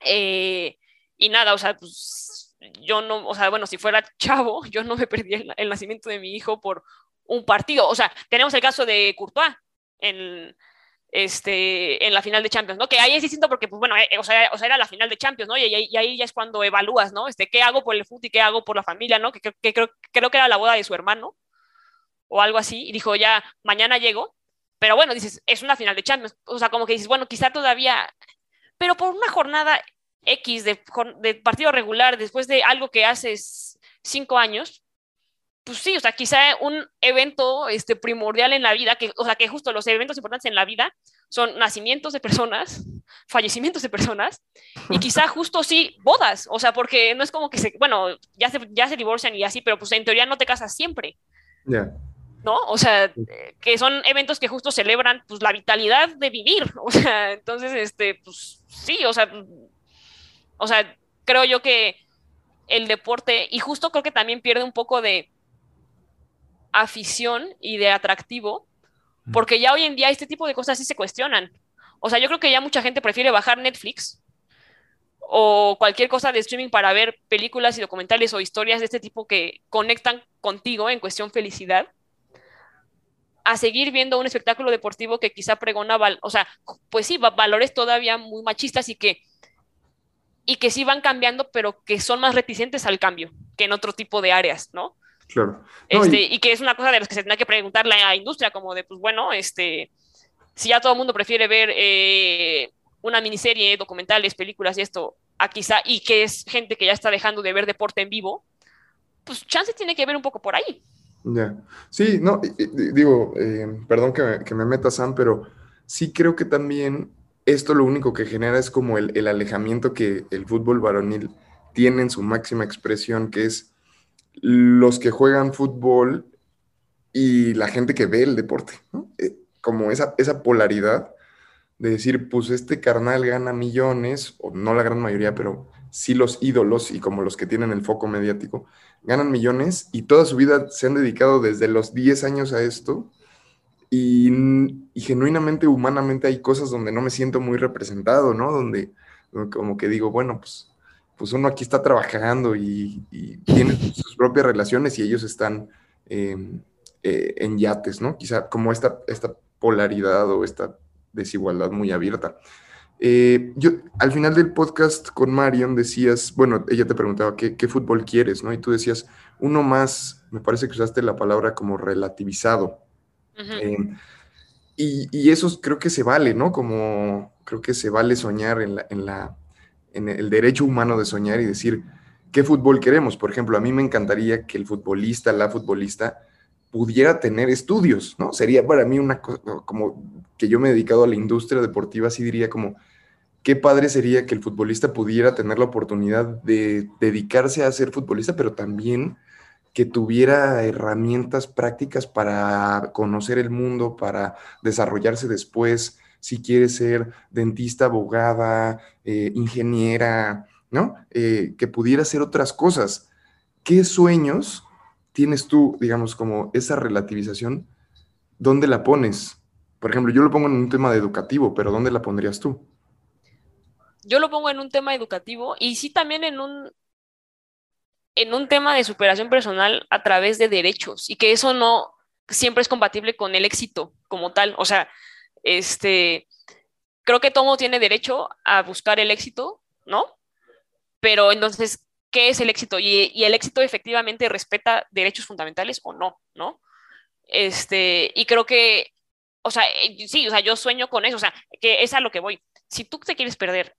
Eh, y nada, o sea, pues yo no, o sea, bueno, si fuera chavo, *laughs* yo no me perdí el, el nacimiento de mi hijo por un partido. O sea, tenemos el caso de Courtois en, este, en la final de Champions, ¿no? Que ahí es distinto porque, pues bueno, eh, o, sea, o, sea, era la final de Champions, ¿no? Y, ahí ya es cuando evalúas, ¿no? Este, ¿qué hago por el fútbol y qué hago por la familia, ¿no? Que, que, que creo, creo, que era la boda de su hermano o algo así. Y dijo, ya, mañana llego. Pero bueno, dices, es una final de Champions. O sea, como que dices, bueno, quizá todavía... Pero por una jornada X de, de partido regular, después de algo que haces cinco años, pues sí, o sea, quizá un evento este, primordial en la vida, que, o sea, que justo los eventos importantes en la vida son nacimientos de personas, *laughs* fallecimientos de personas, y quizá *laughs* justo sí bodas, o sea, porque no es como que se, bueno, ya se, ya se divorcian y así, pero pues en teoría no te casas siempre. Ya. Yeah. ¿No? O sea, que son eventos que justo celebran pues la vitalidad de vivir, *laughs* o sea, entonces, este, pues sí, o sea, o sea, creo yo que el deporte, y justo creo que también pierde un poco de afición y de atractivo, porque ya hoy en día este tipo de cosas sí se cuestionan. O sea, yo creo que ya mucha gente prefiere bajar Netflix o cualquier cosa de streaming para ver películas y documentales o historias de este tipo que conectan contigo en cuestión felicidad, a seguir viendo un espectáculo deportivo que quizá pregona, o sea, pues sí, valores todavía muy machistas y que, y que sí van cambiando, pero que son más reticentes al cambio que en otro tipo de áreas, ¿no? Claro. No, este, y... y... que es una cosa de las que se tendrá que preguntar la industria, como de, pues bueno, este, si ya todo el mundo prefiere ver eh, una miniserie, documentales, películas y esto, a quizá, y que es gente que ya está dejando de ver deporte en vivo, pues chance tiene que ver un poco por ahí. Ya. Yeah. Sí, no, digo, eh, perdón que me, que me meta Sam, pero sí creo que también esto lo único que genera es como el, el alejamiento que el fútbol varonil tiene en su máxima expresión, que es los que juegan fútbol y la gente que ve el deporte. Eh, como esa, esa polaridad de decir, pues este carnal gana millones, o no la gran mayoría, pero sí los ídolos y como los que tienen el foco mediático, ganan millones y toda su vida se han dedicado desde los 10 años a esto. Y, y genuinamente, humanamente, hay cosas donde no me siento muy representado, ¿no? Donde como que digo, bueno, pues pues uno aquí está trabajando y, y tiene *laughs* sus propias relaciones y ellos están eh, eh, en yates, ¿no? Quizá como esta, esta polaridad o esta desigualdad muy abierta. Eh, yo, al final del podcast con Marion decías, bueno, ella te preguntaba ¿qué, qué, fútbol quieres, ¿no? Y tú decías, uno más, me parece que usaste la palabra como relativizado. Uh -huh. y, y, eso creo que se vale, ¿no? Como creo que se vale soñar en la, en la en el derecho humano de soñar y decir qué fútbol queremos. Por ejemplo, a mí me encantaría que el futbolista, la futbolista, pudiera tener estudios, ¿no? Sería para mí una cosa como que yo me he dedicado a la industria deportiva, así diría como, qué padre sería que el futbolista pudiera tener la oportunidad de dedicarse a ser futbolista, pero también que tuviera herramientas prácticas para conocer el mundo, para desarrollarse después, si quiere ser dentista, abogada, eh, ingeniera, ¿no? Eh, que pudiera hacer otras cosas. ¿Qué sueños tienes tú, digamos, como esa relativización? ¿Dónde la pones? Por ejemplo, yo lo pongo en un tema educativo, pero ¿dónde la pondrías tú? Yo lo pongo en un tema educativo y sí también en un, en un tema de superación personal a través de derechos y que eso no siempre es compatible con el éxito como tal. O sea, este, creo que todo tiene derecho a buscar el éxito, ¿no? Pero entonces, ¿qué es el éxito? Y, el éxito efectivamente respeta derechos fundamentales o no, ¿no? Este, y creo que, o sea, eh, sí, o sea, yo sueño con eso, o sea, que es a lo que voy. Si tú te quieres perder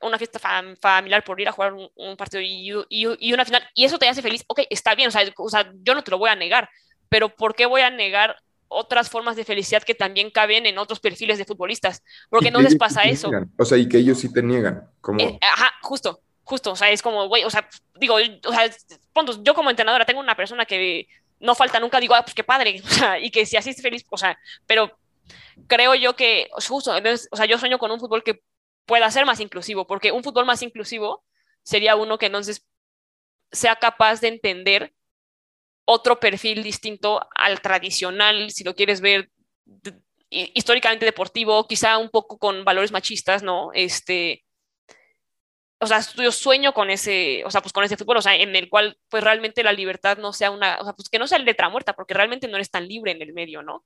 una fiesta fam familiar por ir a jugar un, un partido y, una final, y eso te hace feliz, ok, está bien, o sea, o sea, yo no te lo voy a negar, pero ¿por qué voy a negar otras formas de felicidad que también caben en otros perfiles de futbolistas, porque no les pasa eso. O sea, y que ellos sí te niegan. Como... Eh, ajá, justo, justo, o sea, es como, güey, o sea, digo, o sea, punto, yo como entrenadora tengo una persona que no falta nunca, digo, ah, pues qué padre, *laughs* o sea, y que si así es feliz, o sea, pero creo yo que, justo, entonces, o sea, yo sueño con un fútbol que pueda ser más inclusivo, porque un fútbol más inclusivo sería uno que entonces sea capaz de entender otro perfil distinto al tradicional, si lo quieres ver históricamente deportivo, quizá un poco con valores machistas, ¿no? Este, o sea, yo sueño con ese, o sea, pues con ese fútbol, o sea, en el cual pues realmente la libertad no sea una, o sea, pues que no sea letra muerta, porque realmente no eres tan libre en el medio, ¿no?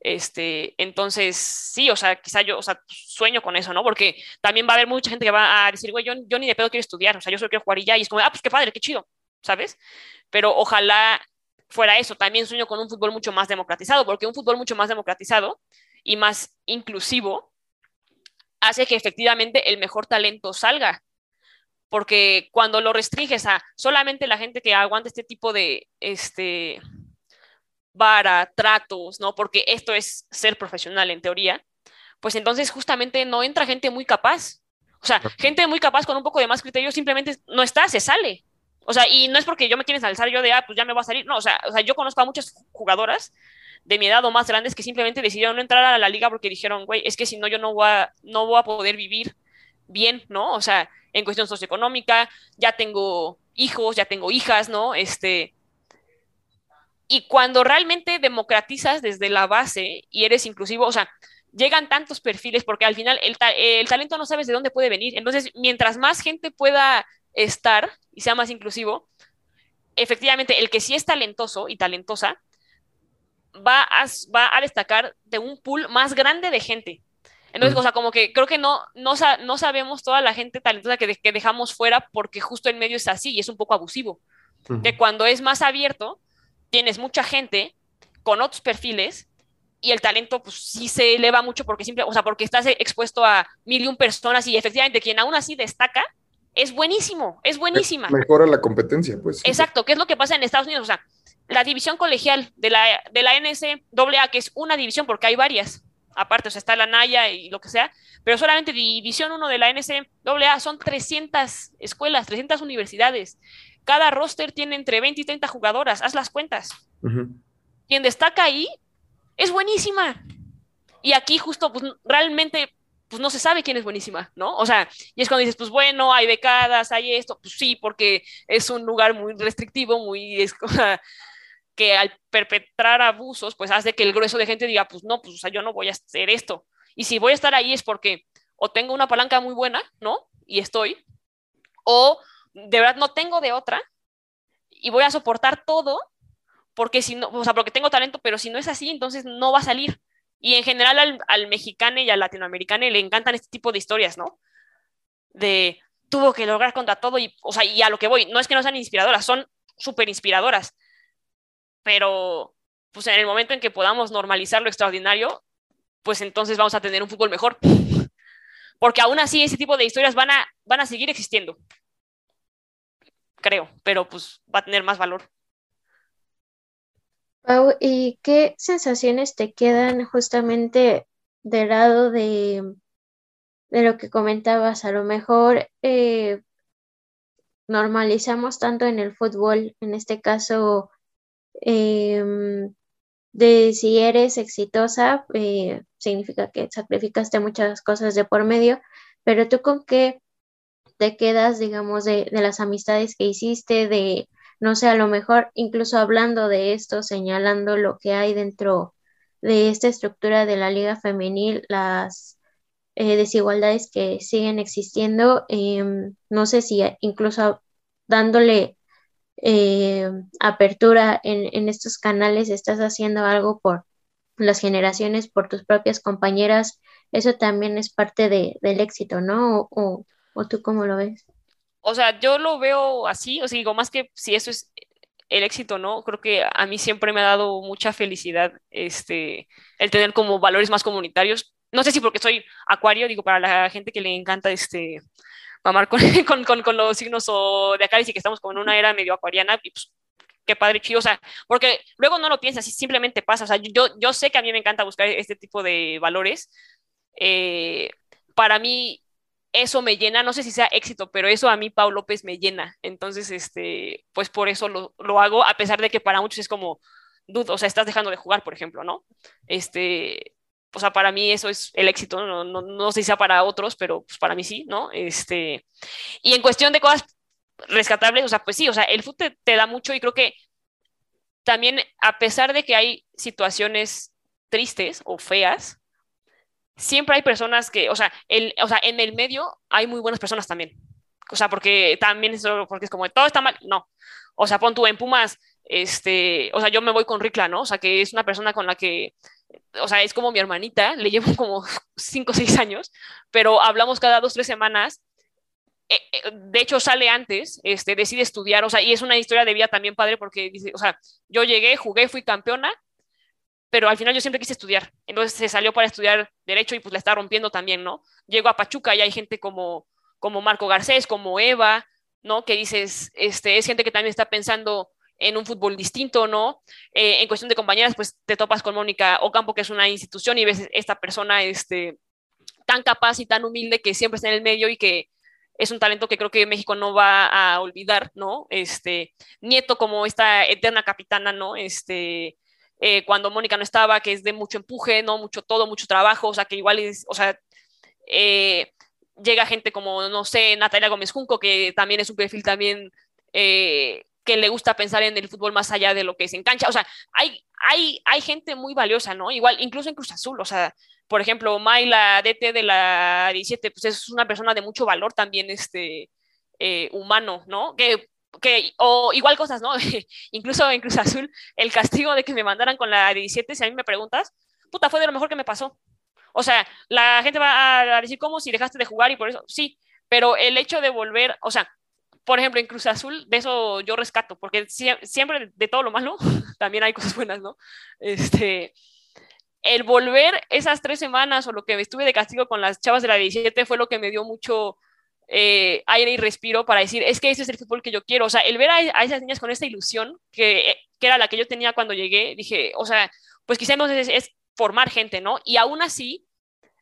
Este, entonces, sí, o sea, quizá yo, o sea, sueño con eso, ¿no? Porque también va a haber mucha gente que va a decir, güey, yo, yo ni de pedo quiero estudiar, o sea, yo solo quiero jugar y ya, y es como, ah, pues qué padre, qué chido, ¿sabes? Pero ojalá fuera eso, también sueño con un fútbol mucho más democratizado, porque un fútbol mucho más democratizado y más inclusivo hace que efectivamente el mejor talento salga. Porque cuando lo restringes a solamente la gente que aguanta este tipo de, este, vara, tratos, ¿no? Porque esto es ser profesional en teoría, pues entonces justamente no entra gente muy capaz. O sea, gente muy capaz con un poco de más criterio simplemente no está, se sale. O sea, y no es porque yo me quiera alzar yo de, ah, pues ya me va a salir. No, o sea, o sea, yo conozco a muchas jugadoras de mi edad o más grandes que simplemente decidieron no entrar a la liga porque dijeron, güey, es que si no, yo no voy, a, no voy a poder vivir bien, ¿no? O sea, en cuestión socioeconómica, ya tengo hijos, ya tengo hijas, ¿no? Este, y cuando realmente democratizas desde la base y eres inclusivo, o sea, llegan tantos perfiles porque al final el, talento no sabes de dónde puede venir. Entonces, mientras más gente pueda estar y sea más inclusivo, efectivamente, el que sí es talentoso y talentosa va a, va a destacar de un pool más grande de gente. Entonces, o sea, como que creo que no, no, no sabemos toda la gente talentosa que, que, dejamos fuera porque justo en medio es así y es un poco abusivo. Que cuando es más abierto, tienes mucha gente con otros perfiles y el talento pues sí se eleva mucho porque simple, o sea, porque estás expuesto a mil y un personas y efectivamente quien aún así destaca es buenísimo, es buenísima. Mejora la competencia, pues. Exacto, ¿qué es lo que pasa en Estados Unidos? O sea, la división colegial de la, de la NCAA, que es una división porque hay varias, aparte, o sea, está la Naya y lo que sea, pero solamente división 1 de la NCAA son 300 escuelas, 300 universidades. Cada roster tiene entre 20 y 30 jugadoras, haz las cuentas. Quien destaca ahí es buenísima. Y aquí justo, pues realmente, pues no se sabe quién es buenísima, ¿no? O sea, y es cuando dices, pues bueno, hay becadas, hay esto, pues sí, porque es un lugar muy restrictivo, muy... *laughs* que al perpetrar abusos, pues hace que el grueso de gente diga, pues no, pues o sea, yo no voy a hacer esto. Y si voy a estar ahí es porque o tengo una palanca muy buena, ¿no? Y estoy, o de verdad no tengo de otra y voy a soportar todo porque si no, o sea, porque tengo talento, pero si no es así, entonces no va a salir. Y en general al, mexicano y al latinoamericano le encantan este tipo de historias, ¿no? De tuvo que lograr contra todo y, o sea, y a lo que voy, no es que no sean inspiradoras, son súper inspiradoras, pero pues en el momento en que podamos normalizar lo extraordinario, pues entonces vamos a tener un fútbol mejor. Porque aún así ese tipo de historias van a, van a seguir existiendo creo, pero pues va a tener más valor. Pau, ¿y qué sensaciones te quedan justamente del lado de, de lo que comentabas? A lo mejor eh, normalizamos tanto en el fútbol, en este caso, em, de si eres exitosa, eh, significa que sacrificaste muchas cosas de por medio, pero tú con qué te quedas, digamos, de, las amistades que hiciste, de, no sé, a lo mejor incluso hablando de esto, señalando lo que hay dentro de esta estructura de la liga femenil, las eh, desigualdades que siguen existiendo, em, no sé si incluso dándole eh, apertura en, en, estos canales estás haciendo algo por las generaciones, por tus propias compañeras, eso también es parte de, del éxito, ¿no? O, ¿O tú cómo lo ves? O sea, yo lo veo así, o sea, digo, más que si eso es el éxito, ¿no? Creo que a mí siempre me ha dado mucha felicidad este, el tener como valores más comunitarios. No sé si porque soy acuario, digo, para la gente que le encanta este, mamar con, *laughs* con, con, los signos o de acá, y que estamos como en una era medio acuariana, y pues qué padre, chido, o sea, porque luego no lo piensas, simplemente pasa, o sea, yo, yo sé que a mí me encanta buscar este tipo de valores. Eh, para mí, eso me llena, no sé si sea éxito, pero eso a mí, Pau López, me llena. Entonces, este, pues por eso lo, lo hago, a pesar de que para muchos es como, dudo, o sea, estás dejando de jugar, por ejemplo, ¿no? Este, o sea, para mí eso es el éxito, no, no, no sé si sea para otros, pero pues para mí sí, ¿no? Este, y en cuestión de cosas rescatables, o sea, pues sí, o sea, el fútbol te, te da mucho y creo que también, a pesar de que hay situaciones tristes o feas, siempre hay personas que, o sea, el, o sea, en el medio hay muy buenas personas también. O sea, porque también es porque es como todo está mal. No. O sea, pon tú en Pumas, este, o sea, yo me voy con Ricla, ¿no? O sea, que es una persona con la que, o sea, es como mi hermanita, *laughs* le llevo como cinco o seis años, pero hablamos cada dos, tres semanas eh, eh, de hecho sale antes, este, decide estudiar, o sea, y es una historia de vida también padre porque o sea, yo llegué, jugué, fui campeona, pero al final yo siempre quise estudiar, entonces se salió para estudiar derecho y pues la está rompiendo también, ¿no? Llego a Pachuca y hay gente como, como Marco Garcés, como Eva, ¿no? Que dices, este, es gente que también está pensando en un fútbol distinto, ¿no? Eh, en cuestión de compañeras, pues te topas con Mónica Ocampo, que es una institución, y ves esta persona este, tan capaz y tan humilde que siempre está en el medio y que es un talento que creo que México no va a olvidar, ¿no? Este, Nieto como esta eterna capitana, ¿no? Este, eh, cuando Mónica no estaba, que es de mucho empuje, ¿no? Mucho todo, mucho trabajo, o sea, que igual es, o sea, eh, llega gente como, no sé, Natalia Gómez Junco, que también es un perfil también eh, que le gusta pensar en el fútbol más allá de lo que se engancha, o sea, hay, hay, hay gente muy valiosa, ¿no? Igual, incluso en Cruz Azul, o sea, por ejemplo, May, la DT de la 17, pues es una persona de mucho valor también este, eh, humano, ¿no? Que, que, o igual cosas, ¿no? *laughs* Incluso en Cruz Azul, el castigo de que me mandaran con la 17, si a mí me preguntas, puta, fue de lo mejor que me pasó. O sea, la gente va a decir, ¿cómo si dejaste de jugar y por eso? Sí, pero el hecho de volver, o sea, por ejemplo, en Cruz Azul, de eso yo rescato, porque siempre de todo lo malo *laughs* también hay cosas buenas, ¿no? Este, el volver esas tres semanas o lo que estuve de castigo con las chavas de la 17 fue lo que me dio mucho eh, aire y respiro para decir, es que ese es el fútbol que yo quiero. O sea, el ver a, esas niñas con esta ilusión, que, que, era la que yo tenía cuando llegué, dije, o sea, pues quizás es, es formar gente, ¿no? Y aún así,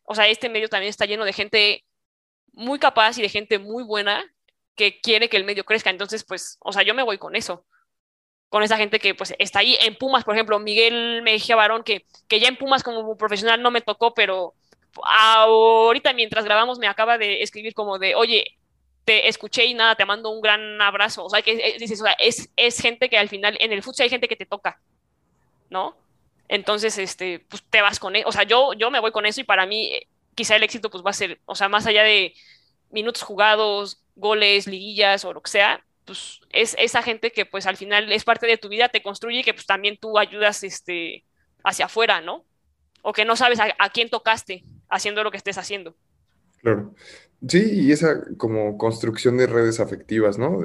o sea, este medio también está lleno de gente muy capaz y de gente muy buena que quiere que el medio crezca. Entonces, pues, o sea, yo me voy con eso con esa gente que pues está ahí en Pumas, por ejemplo, Miguel Mejía Barón, que, que ya en Pumas como profesional no me tocó, pero ahorita mientras grabamos me acaba de escribir como de, oye, te escuché y nada, te mando un gran abrazo. O sea, que eh, dices, o sea, es, es gente que al final, en el fútbol hay gente que te toca, ¿no? Entonces, este, pues te vas con eso. O sea, yo, yo me voy con eso y para mí eh, quizá el éxito pues va a ser, o sea, más allá de minutos jugados, goles, liguillas o lo que sea, pues es esa gente que pues al final es parte de tu vida, te construye y que pues también tú ayudas este, hacia afuera, ¿no? O que no sabes a, quién tocaste haciendo lo que estés haciendo. Claro. Sí, y esa como construcción de redes afectivas, ¿no?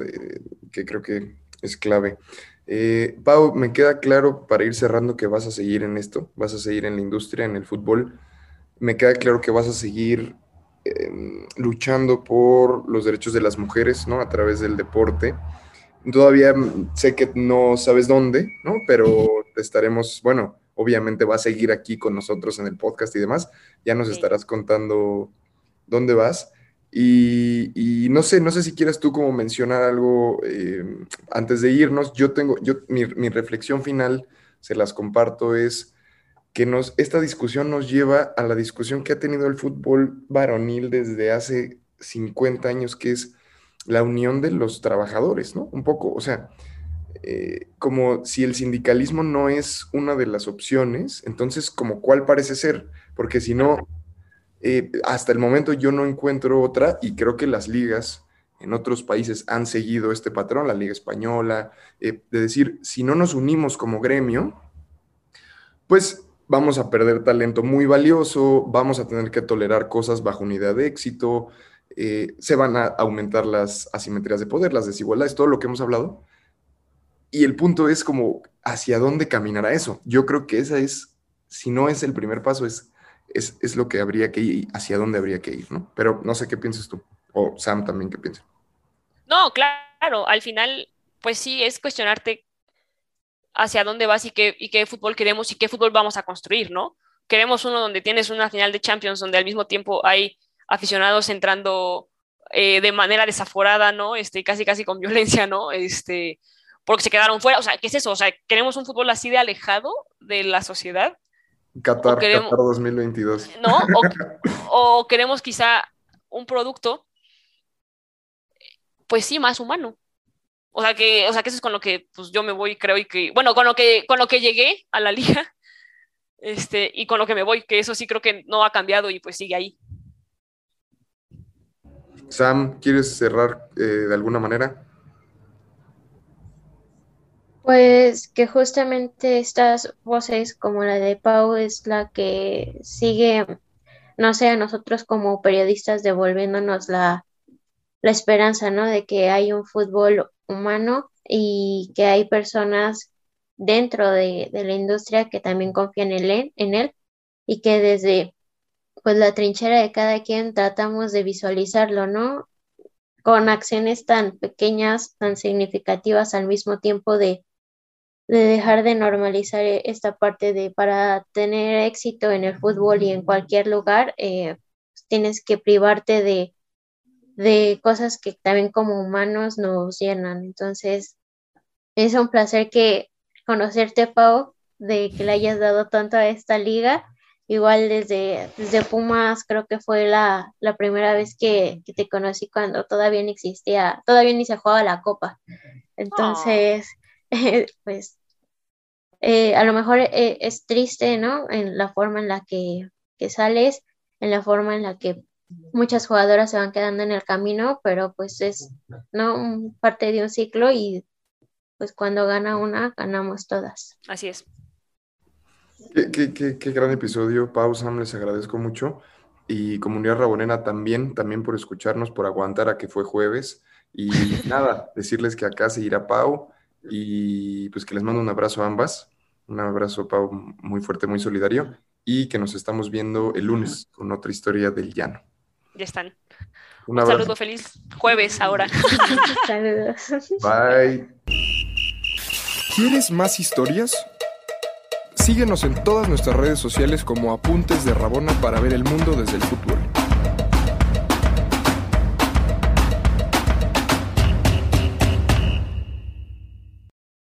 que creo que es clave. Eh, Pau, me queda claro para ir cerrando que vas a seguir en esto, vas a seguir en la industria, en el fútbol. Me queda claro que vas a seguir Em, luchando por los derechos de las mujeres, ¿no? A través del deporte. Todavía sé que no sabes dónde, ¿no? Pero estaremos, bueno, obviamente va a seguir aquí con nosotros en el podcast y demás. Ya nos estarás contando dónde vas. Y, no sé, no sé si quieres tú como mencionar algo em, antes de irnos. Yo tengo, yo, mi, mi reflexión final, se las comparto, es que nos, esta discusión nos lleva a la discusión que ha tenido el fútbol varonil desde hace 50 años, que es la unión de los trabajadores, ¿no? Un poco, o sea, eh, como si el sindicalismo no es una de las opciones, entonces, como cuál parece ser? Porque si no, eh, hasta el momento yo no encuentro otra y creo que las ligas en otros países han seguido este patrón, la liga española, eh, de decir, si no nos unimos como gremio, pues vamos a perder talento muy valioso, vamos a tener que tolerar cosas bajo unidad de éxito, eh, se van a aumentar las asimetrías de poder, las desigualdades, todo lo que hemos hablado. Y el punto es como, ¿hacia dónde caminará eso? Yo creo que esa es, si no es el primer paso, es, es, es lo que habría que ir, hacia dónde habría que ir, ¿no? Pero no sé qué piensas tú, o Sam también qué piensa. No, claro, al final, pues sí, es cuestionarte hacia dónde vas y qué, y qué fútbol queremos y qué fútbol vamos a construir, ¿no? Queremos uno donde tienes una final de Champions, donde al mismo tiempo hay aficionados entrando eh, de manera desaforada, ¿no? Este, casi, casi con violencia, ¿no? Este, porque se quedaron fuera. O sea, ¿qué es eso? O sea, ¿queremos un fútbol así de alejado de la sociedad? Qatar, Qatar 2022. ¿No? *laughs* o queremos quizá un producto, pues sí, más humano. O sea que, o sea que eso es con lo que pues, yo me voy, creo, y que, bueno, con lo que, con lo que llegué a la liga, *laughs* este, y con lo que me voy, que eso sí creo que no ha cambiado y pues sigue ahí. Sam, ¿quieres cerrar eh, de alguna manera? Pues que justamente estas voces como la de Pau es la que sigue, no sé, a nosotros como periodistas devolviéndonos la, la esperanza, ¿no? De que hay un fútbol humano y que hay personas dentro de, de la industria que también confían en él, en él y que desde pues la trinchera de cada quien tratamos de visualizarlo, ¿no? Con acciones tan pequeñas, tan significativas al mismo tiempo de, de dejar de normalizar esta parte de para tener éxito en el fútbol y en cualquier lugar, eh, tienes que privarte de, de cosas que también como humanos nos llenan. Entonces, es un placer que conocerte, Pau, de que le hayas dado tanto a esta liga Igual desde, desde Pumas creo que fue la, primera vez que, te conocí cuando todavía no existía, todavía ni se jugaba la copa. Entonces, *laughs* pues eh, a lo mejor eh, es triste, ¿no? En la forma en la que, sales, en la forma en la que muchas jugadoras se van quedando en el camino, pero pues es, ¿no? Parte de un ciclo y pues cuando gana una, ganamos todas. Así es. Qué, gran episodio, Pau, Sam, les agradezco mucho. Y Comunidad Rabonena también, también por escucharnos, por aguantar a que fue jueves. Y *laughs* nada, decirles que acá seguirá Pau y pues que les mando un abrazo a ambas. Un abrazo, Pau, muy fuerte, muy solidario. Y que nos estamos viendo el lunes con otra historia del llano. Ya están. Un, un saludo feliz jueves ahora. Saludos. *laughs* Bye. ¿Quieres más historias? Síguenos en todas nuestras redes sociales como Apuntes de Rabona para ver el mundo desde el futuro.